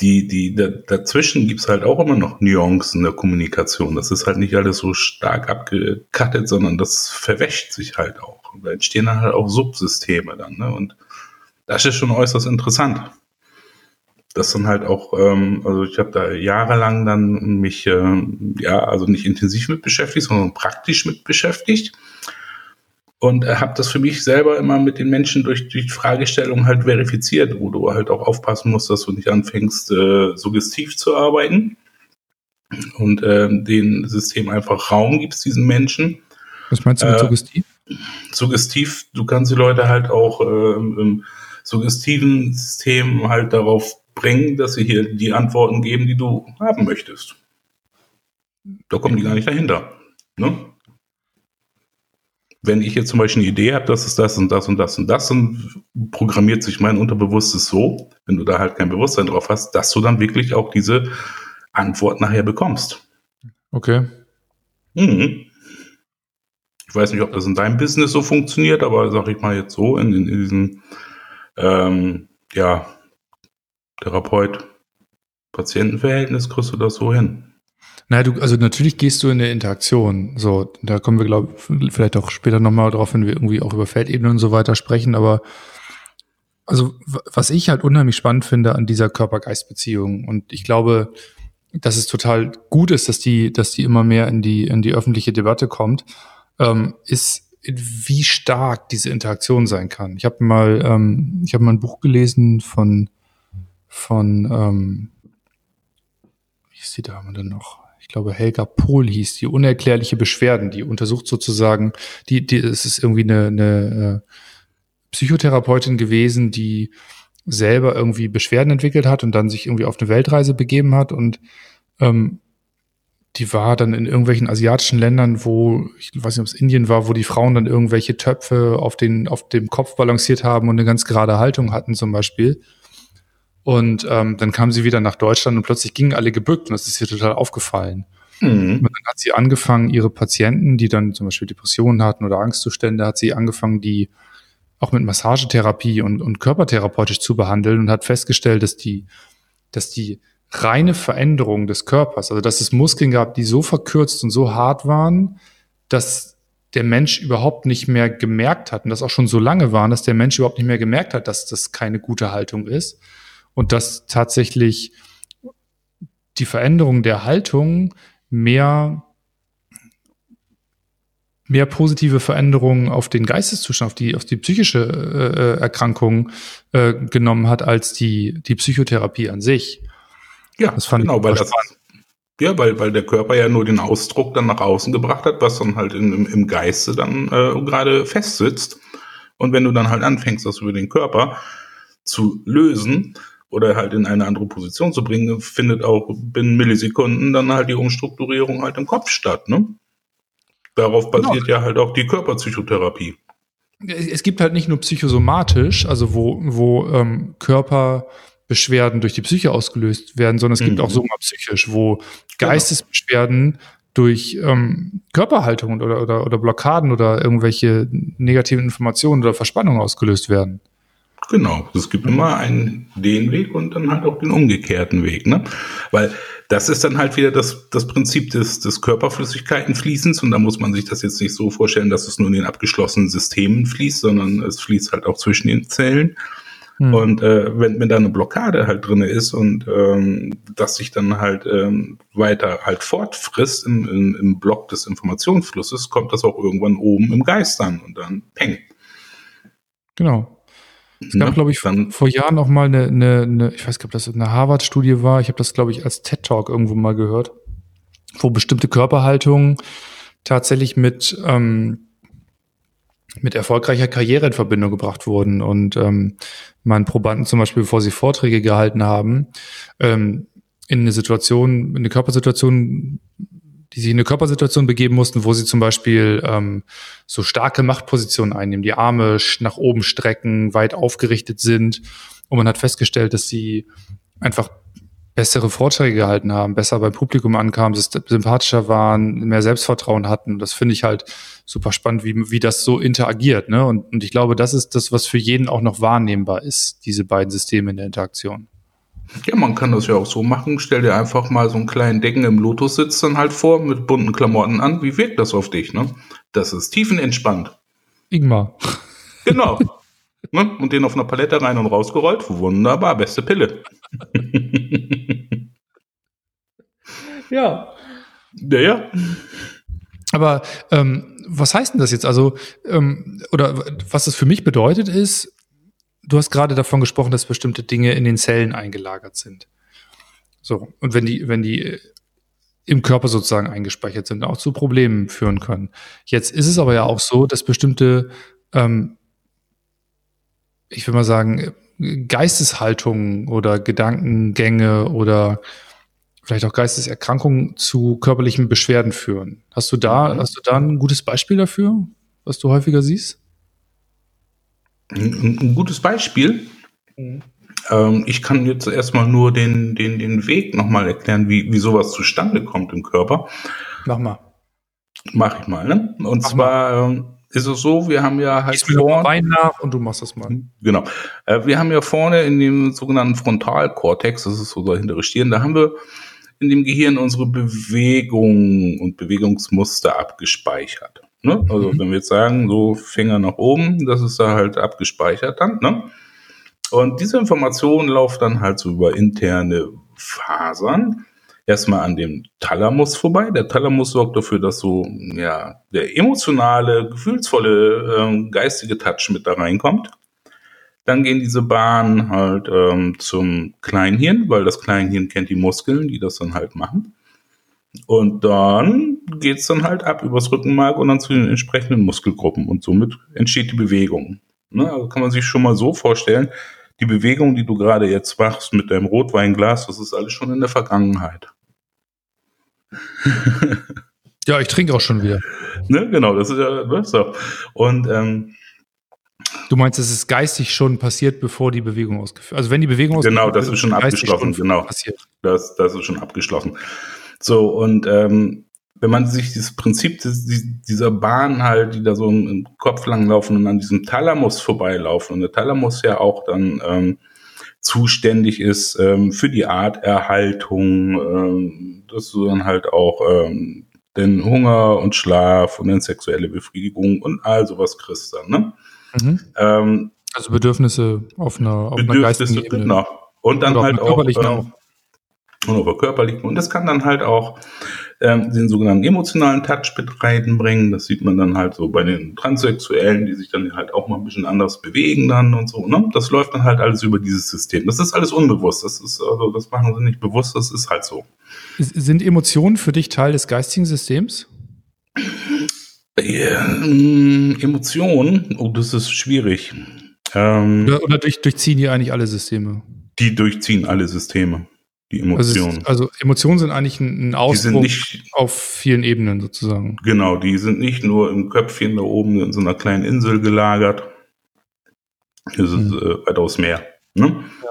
die, die, dazwischen gibt's halt auch immer noch Nuancen der Kommunikation. Das ist halt nicht alles so stark abgekattet, sondern das verwäscht sich halt auch. Und da entstehen dann halt auch Subsysteme dann. Ne? Und das ist schon äußerst interessant. Das dann halt auch, ähm, also ich habe da jahrelang dann mich, äh, ja, also nicht intensiv mit beschäftigt, sondern praktisch mit beschäftigt und äh, habe das für mich selber immer mit den Menschen durch die Fragestellung halt verifiziert, wo du halt auch aufpassen musst, dass du nicht anfängst, äh, suggestiv zu arbeiten und äh, den System einfach Raum gibst, diesen Menschen. Was meinst du mit äh, suggestiv? Suggestiv, du kannst die Leute halt auch äh, im suggestiven System halt darauf bringen, dass sie hier die Antworten geben, die du haben möchtest. Da kommen die gar nicht dahinter. Ne? Wenn ich jetzt zum Beispiel eine Idee habe, das ist das und das und das und das, dann programmiert sich mein Unterbewusstes so, wenn du da halt kein Bewusstsein drauf hast, dass du dann wirklich auch diese Antwort nachher bekommst. Okay. Mhm. Ich weiß nicht, ob das in deinem Business so funktioniert, aber sag ich mal jetzt so, in, in, in diesem ähm, ja, Therapeut-Patientenverhältnis kriegst du das so hin. Naja, du, also natürlich gehst du in eine Interaktion. So, da kommen wir, glaube ich, vielleicht auch später nochmal drauf, wenn wir irgendwie auch über Feldebenen und so weiter sprechen. Aber also, was ich halt unheimlich spannend finde an dieser Körper-Geist-Beziehung, und ich glaube, dass es total gut ist, dass die, dass die immer mehr in die, in die öffentliche Debatte kommt, ähm, ist, wie stark diese Interaktion sein kann. Ich habe mal, ähm, ich habe mal ein Buch gelesen von, von, ähm, ist die Dame denn noch? glaube Helga Pohl hieß, die unerklärliche Beschwerden, die untersucht sozusagen, die, die, es ist irgendwie eine, eine äh, Psychotherapeutin gewesen, die selber irgendwie Beschwerden entwickelt hat und dann sich irgendwie auf eine Weltreise begeben hat und ähm, die war dann in irgendwelchen asiatischen Ländern, wo, ich weiß nicht, ob es Indien war, wo die Frauen dann irgendwelche Töpfe auf, den, auf dem Kopf balanciert haben und eine ganz gerade Haltung hatten zum Beispiel. Und ähm, dann kam sie wieder nach Deutschland und plötzlich gingen alle gebückt und das ist ihr total aufgefallen. Mhm. Und dann hat sie angefangen, ihre Patienten, die dann zum Beispiel Depressionen hatten oder Angstzustände, hat sie angefangen, die auch mit Massagetherapie und, und körpertherapeutisch zu behandeln und hat festgestellt, dass die, dass die reine Veränderung des Körpers, also dass es Muskeln gab, die so verkürzt und so hart waren, dass der Mensch überhaupt nicht mehr gemerkt hat und das auch schon so lange waren, dass der Mensch überhaupt nicht mehr gemerkt hat, dass das keine gute Haltung ist und dass tatsächlich die Veränderung der Haltung mehr mehr positive Veränderungen auf den Geisteszustand, auf die, auf die psychische äh, Erkrankung äh, genommen hat, als die, die Psychotherapie an sich. Ja, das fand genau, ich weil das, ja, weil, weil der Körper ja nur den Ausdruck dann nach außen gebracht hat, was dann halt in, im, im Geiste dann äh, gerade festsitzt. Und wenn du dann halt anfängst, das über den Körper zu lösen, oder halt in eine andere Position zu bringen, findet auch binnen Millisekunden dann halt die Umstrukturierung halt im Kopf statt, ne? Darauf basiert genau. ja halt auch die Körperpsychotherapie. Es gibt halt nicht nur psychosomatisch, also wo, wo ähm, Körperbeschwerden durch die Psyche ausgelöst werden, sondern es gibt mhm. auch somapsychisch, wo genau. Geistesbeschwerden durch ähm, Körperhaltung oder, oder, oder Blockaden oder irgendwelche negativen Informationen oder Verspannungen ausgelöst werden. Genau, es gibt immer einen den Weg und dann halt auch den umgekehrten Weg, ne? Weil das ist dann halt wieder das, das Prinzip des, des Körperflüssigkeitenfließens und da muss man sich das jetzt nicht so vorstellen, dass es nur in den abgeschlossenen Systemen fließt, sondern es fließt halt auch zwischen den Zellen. Hm. Und äh, wenn, wenn da eine Blockade halt drinne ist und ähm, das sich dann halt ähm, weiter halt fortfrisst im, im, im Block des Informationsflusses, kommt das auch irgendwann oben im Geist an und dann peng. Genau. Es gab, ne? glaube ich, dann, vor Jahren noch mal eine, eine, eine ich weiß nicht, ob das eine Harvard-Studie war. Ich habe das, glaube ich, als TED-Talk irgendwo mal gehört, wo bestimmte Körperhaltungen tatsächlich mit ähm, mit erfolgreicher Karriere in Verbindung gebracht wurden und ähm, man Probanden zum Beispiel, bevor sie Vorträge gehalten haben, ähm, in eine Situation, in eine Körpersituation die sich in eine Körpersituation begeben mussten, wo sie zum Beispiel ähm, so starke Machtpositionen einnehmen, die Arme nach oben strecken, weit aufgerichtet sind. Und man hat festgestellt, dass sie einfach bessere Vorträge gehalten haben, besser beim Publikum ankamen, sympathischer waren, mehr Selbstvertrauen hatten. Das finde ich halt super spannend, wie, wie das so interagiert. Ne? Und, und ich glaube, das ist das, was für jeden auch noch wahrnehmbar ist, diese beiden Systeme in der Interaktion. Ja, man kann das ja auch so machen. Stell dir einfach mal so einen kleinen Decken im Lotus-Sitz dann halt vor, mit bunten Klamotten an. Wie wirkt das auf dich, ne? Das ist tiefenentspannt. Ingmar. Genau. ne? Und den auf einer Palette rein und rausgerollt. Wunderbar, beste Pille. ja. Ja, ja. Aber ähm, was heißt denn das jetzt? Also, ähm, oder was das für mich bedeutet, ist, du hast gerade davon gesprochen, dass bestimmte Dinge in den Zellen eingelagert sind. So, und wenn die, wenn die äh, im Körper sozusagen eingespeichert sind, auch zu Problemen führen können. Jetzt ist es aber ja auch so, dass bestimmte, ähm, ich will mal sagen, Geisteshaltungen oder Gedankengänge oder vielleicht auch Geisteserkrankungen zu körperlichen Beschwerden führen. Hast du da, mhm. hast du da ein gutes Beispiel dafür, was du häufiger siehst? Ein, ein gutes Beispiel. Mhm. Ähm, ich kann jetzt erstmal nur den, den, den Weg nochmal erklären, wie, wie sowas zustande kommt im Körper. Mach mal. Mach ich mal, ne? Und Mach zwar ähm, ist es so, wir haben ja halt vorne. Wein nach und du machst das mal. Genau. Äh, wir haben ja vorne in dem sogenannten Frontalkortex, das ist der hintere Stirn, da haben wir in dem Gehirn unsere Bewegungen und Bewegungsmuster abgespeichert. Ne? Also mhm. wenn wir jetzt sagen, so Finger nach oben, das ist da halt abgespeichert dann. Ne? Und diese Information läuft dann halt so über interne Fasern erstmal an dem Thalamus vorbei. Der Thalamus sorgt dafür, dass so ja der emotionale, gefühlsvolle, äh, geistige Touch mit da reinkommt. Dann gehen diese Bahnen halt ähm, zum Kleinhirn, weil das Kleinhirn kennt die Muskeln, die das dann halt machen. Und dann geht's dann halt ab übers Rückenmark und dann zu den entsprechenden Muskelgruppen und somit entsteht die Bewegung. Ne? Also kann man sich schon mal so vorstellen, die Bewegung, die du gerade jetzt machst mit deinem Rotweinglas, das ist alles schon in der Vergangenheit. ja, ich trinke auch schon wieder. Ne? Genau, das ist ja ne? so. Und ähm, Du meinst, es ist geistig schon passiert, bevor die Bewegung ausgeführt Also wenn die Bewegung ausgeführt wird, Genau, das ist schon abgeschlossen, schon genau. Passiert. Das, das ist schon abgeschlossen. So, und ähm, wenn man sich dieses Prinzip des, dieser Bahn halt, die da so im Kopf lang laufen und an diesem Thalamus vorbeilaufen, und der Thalamus ja auch dann ähm, zuständig ist ähm, für die Arterhaltung, ähm, dass du dann halt auch ähm, den Hunger und Schlaf und dann sexuelle Befriedigung und all sowas kriegst dann, ne? Mhm. Ähm, also Bedürfnisse auf einer, auf Bedürfnisse, einer geistigen Ebene. Genau. Und dann halt auch, ähm, auch und über körperlichen. Und das kann dann halt auch ähm, den sogenannten emotionalen Touch mit reinbringen. Das sieht man dann halt so bei den Transsexuellen, die sich dann halt auch mal ein bisschen anders bewegen dann und so. Ne? Das läuft dann halt alles über dieses System. Das ist alles unbewusst. Das ist also, das machen sie nicht bewusst. Das ist halt so. Sind Emotionen für dich Teil des geistigen Systems? Ähm, Emotionen, oh, das ist schwierig. Ähm, oder, oder durch, durchziehen die eigentlich alle Systeme? Die durchziehen alle Systeme. Die Emotionen. Also, also, Emotionen sind eigentlich ein, ein Ausdruck nicht, auf vielen Ebenen sozusagen. Genau, die sind nicht nur im Köpfchen da oben in so einer kleinen Insel gelagert. Das ist hm. äh, weitaus mehr. Ne? Ja.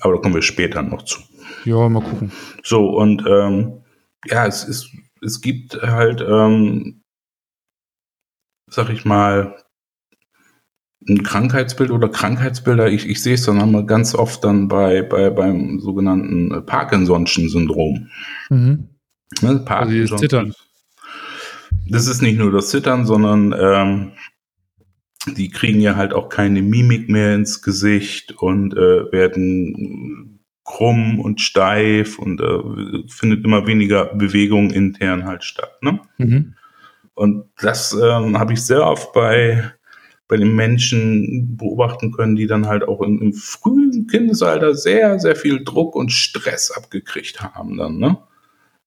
Aber da kommen wir später noch zu. Ja, mal gucken. So, und ähm, ja, es ist, es gibt halt, ähm, sag ich mal, ein Krankheitsbild oder Krankheitsbilder, ich, ich sehe es dann einmal ganz oft dann bei, bei beim sogenannten Parkinson'schen Syndrom. Mhm. Ne, Parkinson. Also Zittern. Das ist nicht nur das Zittern, sondern ähm, die kriegen ja halt auch keine Mimik mehr ins Gesicht und äh, werden krumm und steif und äh, findet immer weniger Bewegung intern halt statt. Ne? Mhm. Und das ähm, habe ich sehr oft bei bei den Menschen beobachten können, die dann halt auch im, im frühen Kindesalter sehr, sehr viel Druck und Stress abgekriegt haben dann, ne?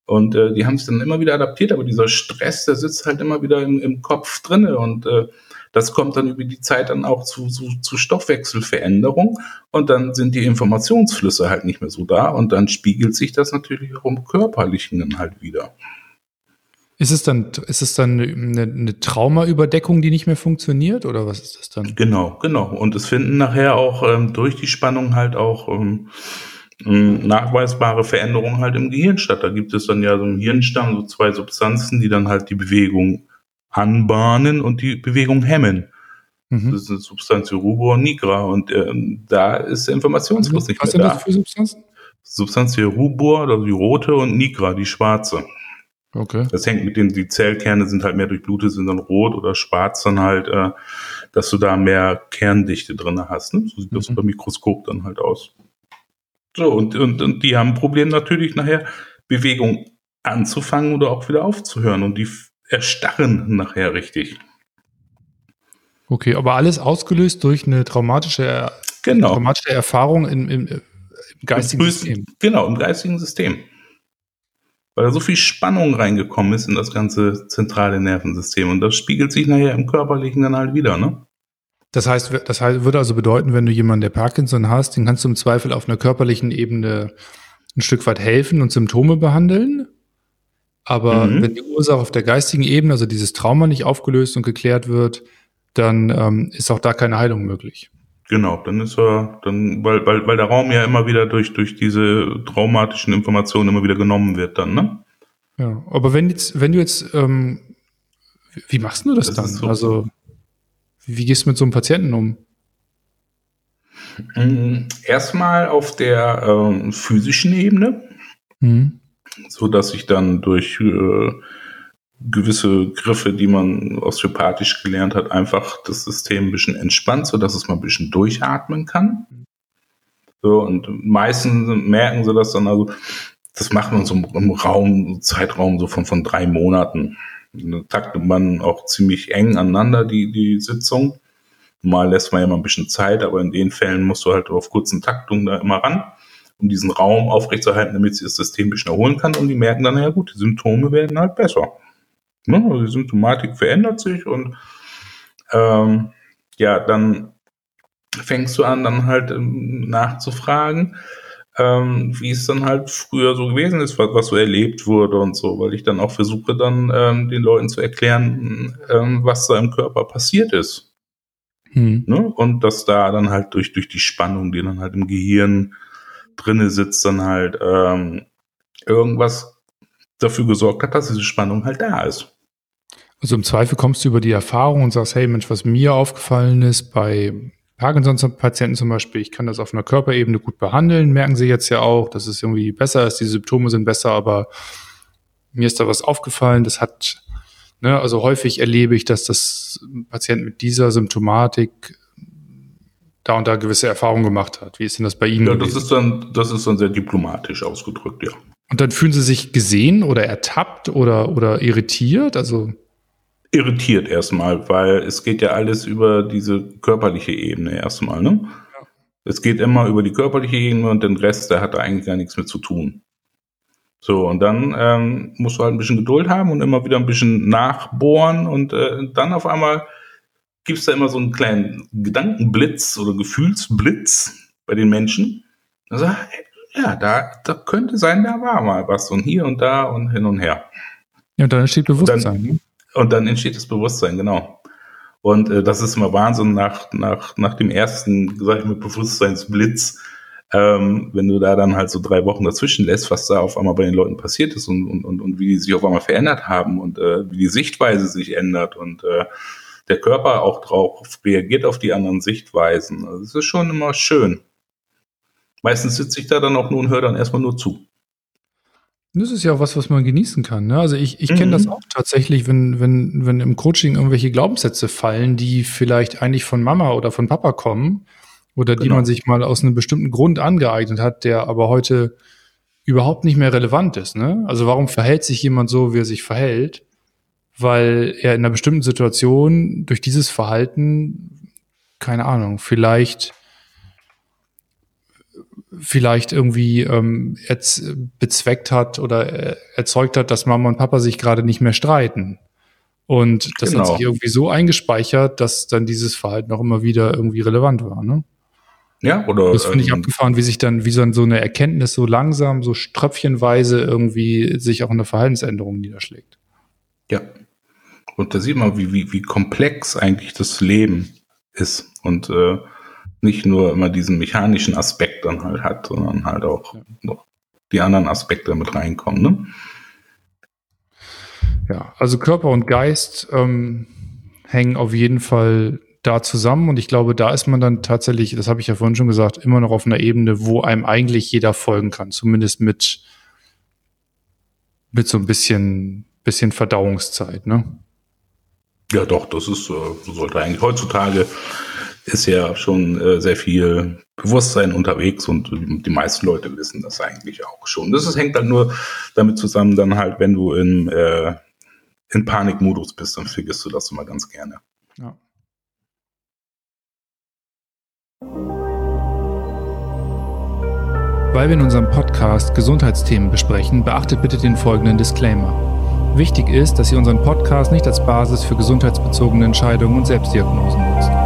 Und äh, die haben sich dann immer wieder adaptiert, aber dieser Stress, der sitzt halt immer wieder im, im Kopf drinne und äh, das kommt dann über die Zeit dann auch zu, zu, zu Stoffwechselveränderung und dann sind die Informationsflüsse halt nicht mehr so da und dann spiegelt sich das natürlich auch im Körperlichen dann halt wieder. Ist es dann, ist es dann eine, eine Traumaüberdeckung, die nicht mehr funktioniert oder was ist das dann? Genau, genau. Und es finden nachher auch ähm, durch die Spannung halt auch ähm, ähm, nachweisbare Veränderungen halt im Gehirn statt. Da gibt es dann ja so im Hirnstamm so zwei Substanzen, die dann halt die Bewegung anbahnen und die Bewegung hemmen. Mhm. Das ist eine Substanz Rubor und Nigra und ähm, da ist der Informationsfluss nicht was mehr da. Was sind das für Substanzen? Substanz Rubor, also die rote und Nigra, die schwarze. Okay. Das hängt mit den, die Zellkerne sind halt mehr durchblutet, sind dann rot oder schwarz dann halt, äh, dass du da mehr Kerndichte drin hast. Ne? So sieht das mhm. unter Mikroskop dann halt aus. So, und, und, und die haben ein Problem natürlich nachher, Bewegung anzufangen oder auch wieder aufzuhören. Und die erstarren nachher richtig. Okay, aber alles ausgelöst durch eine traumatische, genau. traumatische Erfahrung im, im, im geistigen Im System. Genau, im geistigen System weil da so viel Spannung reingekommen ist in das ganze zentrale Nervensystem. Und das spiegelt sich nachher im Körperlichen dann halt wieder, ne? Das heißt, das würde also bedeuten, wenn du jemanden, der Parkinson hast, den kannst du im Zweifel auf einer körperlichen Ebene ein Stück weit helfen und Symptome behandeln. Aber mhm. wenn die Ursache auf der geistigen Ebene, also dieses Trauma nicht aufgelöst und geklärt wird, dann ähm, ist auch da keine Heilung möglich. Genau, dann ist er, dann, weil, weil, weil der Raum ja immer wieder durch, durch diese traumatischen Informationen immer wieder genommen wird dann, ne? Ja, aber wenn jetzt, wenn du jetzt, ähm, wie machst du das, das dann? So also, wie gehst du mit so einem Patienten um? Mm, erstmal auf der ähm, physischen Ebene, mhm. so dass ich dann durch äh, gewisse Griffe, die man osteopathisch gelernt hat, einfach das System ein bisschen entspannt, so dass es mal ein bisschen durchatmen kann. So, und meistens merken sie das dann, also, das macht man so im Raum, Zeitraum so von, von drei Monaten. Da taktet man auch ziemlich eng aneinander, die, die Sitzung. Mal lässt man ja mal ein bisschen Zeit, aber in den Fällen musst du halt auf kurzen Taktungen da immer ran, um diesen Raum aufrechtzuerhalten, damit sich das System ein bisschen erholen kann. Und die merken dann, ja gut, die Symptome werden halt besser. Ne? Also die Symptomatik verändert sich und ähm, ja, dann fängst du an, dann halt ähm, nachzufragen, ähm, wie es dann halt früher so gewesen ist, was, was, so erlebt wurde und so, weil ich dann auch versuche, dann ähm, den Leuten zu erklären, ähm, was da im Körper passiert ist. Hm. Ne? Und dass da dann halt durch, durch die Spannung, die dann halt im Gehirn drinne sitzt, dann halt ähm, irgendwas dafür gesorgt hat, dass diese Spannung halt da ist. Also im Zweifel kommst du über die Erfahrung und sagst, hey Mensch, was mir aufgefallen ist bei Parkinson-Patienten zum Beispiel, ich kann das auf einer Körperebene gut behandeln, merken sie jetzt ja auch, dass es irgendwie besser ist, die Symptome sind besser, aber mir ist da was aufgefallen, das hat, ne, also häufig erlebe ich, dass das Patient mit dieser Symptomatik da und da gewisse Erfahrungen gemacht hat. Wie ist denn das bei Ihnen? Ja, das ist dann, das ist dann sehr diplomatisch ausgedrückt, ja. Und dann fühlen Sie sich gesehen oder ertappt oder, oder irritiert? Also irritiert erstmal, weil es geht ja alles über diese körperliche Ebene erstmal, ne? Ja. Es geht immer über die körperliche Ebene und den Rest, der hat da eigentlich gar nichts mit zu tun. So, und dann ähm, musst du halt ein bisschen Geduld haben und immer wieder ein bisschen nachbohren und äh, dann auf einmal gibt's da immer so einen kleinen Gedankenblitz oder Gefühlsblitz bei den Menschen. Also, ja, da, da könnte sein, da war mal was und hier und da und hin und her. Ja, und dann entsteht Bewusstsein. Und dann, und dann entsteht das Bewusstsein, genau. Und äh, das ist immer Wahnsinn nach, nach, nach dem ersten, sag ich mal, Bewusstseinsblitz, ähm, wenn du da dann halt so drei Wochen dazwischen lässt, was da auf einmal bei den Leuten passiert ist und, und, und, und wie die sich auf einmal verändert haben und äh, wie die Sichtweise sich ändert und äh, der Körper auch drauf reagiert auf die anderen Sichtweisen. Also es ist schon immer schön. Meistens sitze ich da dann auch nur und höre dann erstmal nur zu. Das ist ja auch was, was man genießen kann. Ne? Also ich, ich mhm. kenne das auch tatsächlich, wenn, wenn, wenn im Coaching irgendwelche Glaubenssätze fallen, die vielleicht eigentlich von Mama oder von Papa kommen oder die genau. man sich mal aus einem bestimmten Grund angeeignet hat, der aber heute überhaupt nicht mehr relevant ist. Ne? Also warum verhält sich jemand so, wie er sich verhält? Weil er in einer bestimmten Situation durch dieses Verhalten, keine Ahnung, vielleicht vielleicht irgendwie ähm, jetzt bezweckt hat oder erzeugt hat, dass Mama und Papa sich gerade nicht mehr streiten. Und das genau. hat sich irgendwie so eingespeichert, dass dann dieses Verhalten auch immer wieder irgendwie relevant war. Ne? Ja, oder. Das finde ich ähm, abgefahren, wie sich dann, wie so, so eine Erkenntnis so langsam, so ströpfchenweise irgendwie sich auch eine Verhaltensänderung niederschlägt. Ja. Und da sieht man, wie, wie, wie komplex eigentlich das Leben ist. Und äh, nicht nur immer diesen mechanischen Aspekt dann halt hat, sondern halt auch ja. noch die anderen Aspekte mit reinkommen. Ne? Ja, also Körper und Geist ähm, hängen auf jeden Fall da zusammen und ich glaube, da ist man dann tatsächlich, das habe ich ja vorhin schon gesagt, immer noch auf einer Ebene, wo einem eigentlich jeder folgen kann, zumindest mit mit so ein bisschen bisschen Verdauungszeit, ne? Ja, doch, das ist äh, sollte eigentlich heutzutage ist ja schon äh, sehr viel Bewusstsein unterwegs und die meisten Leute wissen das eigentlich auch schon. Das ist, hängt halt nur damit zusammen, dann halt, wenn du in, äh, in Panikmodus bist, dann vergisst du das immer ganz gerne. Ja. Weil wir in unserem Podcast Gesundheitsthemen besprechen, beachtet bitte den folgenden Disclaimer. Wichtig ist, dass ihr unseren Podcast nicht als Basis für gesundheitsbezogene Entscheidungen und Selbstdiagnosen nutzt.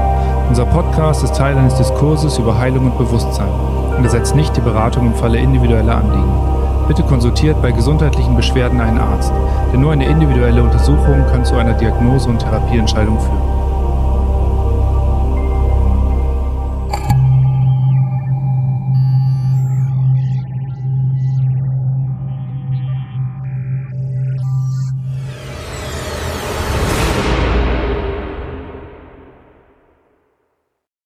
Unser Podcast ist Teil eines Diskurses über Heilung und Bewusstsein und ersetzt nicht die Beratung im Falle individueller Anliegen. Bitte konsultiert bei gesundheitlichen Beschwerden einen Arzt, denn nur eine individuelle Untersuchung kann zu einer Diagnose und Therapieentscheidung führen.